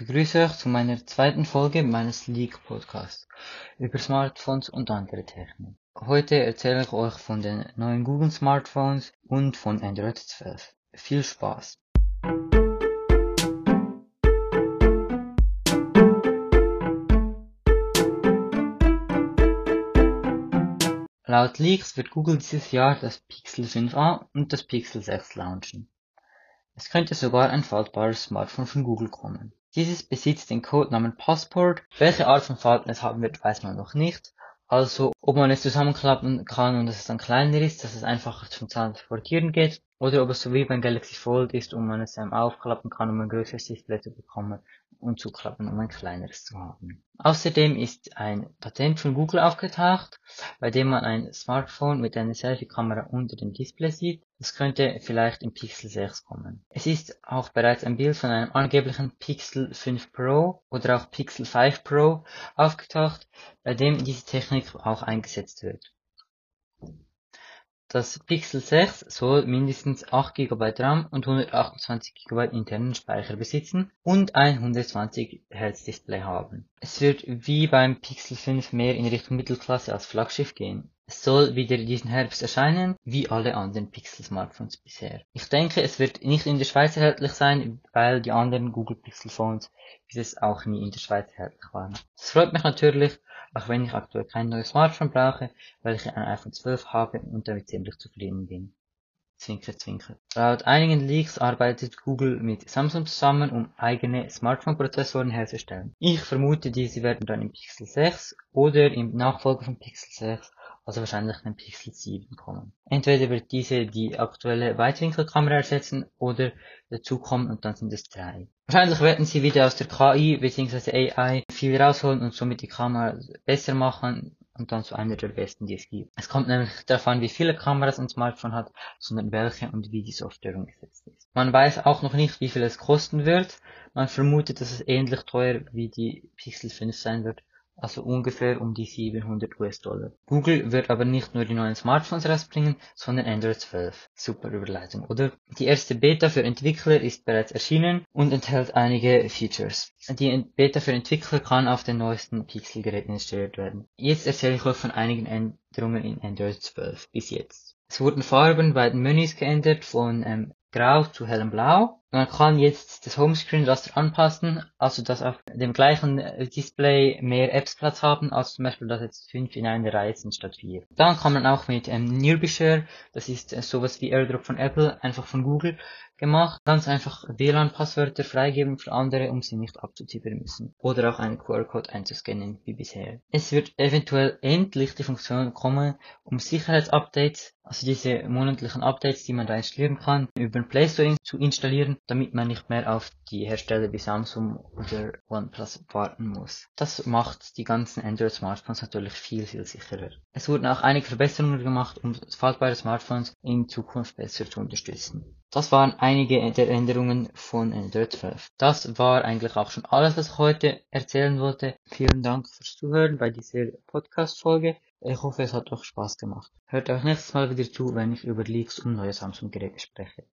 begrüße euch zu meiner zweiten Folge meines Leak Podcasts über Smartphones und andere Technik. Heute erzähle ich euch von den neuen Google Smartphones und von Android 12. Viel Spaß! Laut Leaks wird Google dieses Jahr das Pixel 5a und das Pixel 6 launchen. Es könnte sogar ein faltbares Smartphone von Google kommen. Dieses besitzt den Codenamen Passport. Welche Art von Falten es haben wird, weiß man noch nicht. Also, ob man es zusammenklappen kann und dass es dann kleiner ist, dass es einfacher zum Transportieren geht, oder ob es so wie beim Galaxy Fold ist und man es ähm, aufklappen kann, um ein größeres Display zu bekommen und zuklappen, um ein kleineres zu haben. Außerdem ist ein Patent von Google aufgetaucht, bei dem man ein Smartphone mit einer Selfie-Kamera unter dem Display sieht. Das könnte vielleicht im Pixel 6 kommen. Es ist auch bereits ein Bild von einem angeblichen Pixel 5 Pro oder auch Pixel 5 Pro aufgetaucht, bei dem diese Technik auch eingesetzt wird. Das Pixel 6 soll mindestens 8 GB RAM und 128 GB internen Speicher besitzen und ein 120 Hz Display haben. Es wird wie beim Pixel 5 mehr in Richtung Mittelklasse als Flaggschiff gehen. Es soll wieder diesen Herbst erscheinen, wie alle anderen Pixel-Smartphones bisher. Ich denke, es wird nicht in der Schweiz erhältlich sein, weil die anderen Google Pixel Phones dieses auch nie in der Schweiz erhältlich waren. Es freut mich natürlich, auch wenn ich aktuell kein neues Smartphone brauche, weil ich ein iPhone 12 habe und damit ziemlich zufrieden bin. Zwinker, zwinker. Laut einigen Leaks arbeitet Google mit Samsung zusammen, um eigene Smartphone-Prozessoren herzustellen. Ich vermute, diese werden dann im Pixel 6 oder im Nachfolger von Pixel 6 also wahrscheinlich ein Pixel 7 kommen. Entweder wird diese die aktuelle Weitwinkelkamera ersetzen oder dazukommen und dann sind es drei. Wahrscheinlich werden sie wieder aus der KI bzw. AI viel rausholen und somit die Kamera besser machen und dann zu einer der besten, die es gibt. Es kommt nämlich darauf an, wie viele Kameras ein Smartphone hat, sondern welche und wie die Software umgesetzt ist. Man weiß auch noch nicht, wie viel es kosten wird. Man vermutet, dass es ähnlich teuer wie die Pixel 5 sein wird also ungefähr um die 700 US-Dollar. Google wird aber nicht nur die neuen Smartphones rausbringen, sondern Android 12. Super Überleitung, oder? Die erste Beta für Entwickler ist bereits erschienen und enthält einige Features. Die Beta für Entwickler kann auf den neuesten Pixel-Geräten installiert werden. Jetzt erzähle ich euch von einigen Änderungen in Android 12 bis jetzt. Es wurden Farben bei den Menüs geändert von ähm, grau zu hellem blau man kann jetzt das Homescreen-Raster anpassen, also dass auf dem gleichen Display mehr Apps Platz haben, als zum Beispiel, dass jetzt 5 in einer Reihe sind statt 4. Dann kann man auch mit ähm, Nearby Share, das ist äh, sowas wie AirDrop von Apple, einfach von Google gemacht, ganz einfach WLAN-Passwörter freigeben für andere, um sie nicht abzutippen müssen. Oder auch einen QR-Code einzuscannen, wie bisher. Es wird eventuell endlich die Funktion kommen, um Sicherheitsupdates, also diese monatlichen Updates, die man da installieren kann, über den Play Store zu installieren, damit man nicht mehr auf die Hersteller wie Samsung oder OnePlus warten muss. Das macht die ganzen Android Smartphones natürlich viel, viel sicherer. Es wurden auch einige Verbesserungen gemacht, um faltbare Smartphones in Zukunft besser zu unterstützen. Das waren einige der Änderungen von Android 12. Das war eigentlich auch schon alles, was ich heute erzählen wollte. Vielen Dank fürs Zuhören bei dieser Podcast-Folge. Ich hoffe, es hat euch Spaß gemacht. Hört euch nächstes Mal wieder zu, wenn ich über Leaks und neue Samsung-Geräte spreche.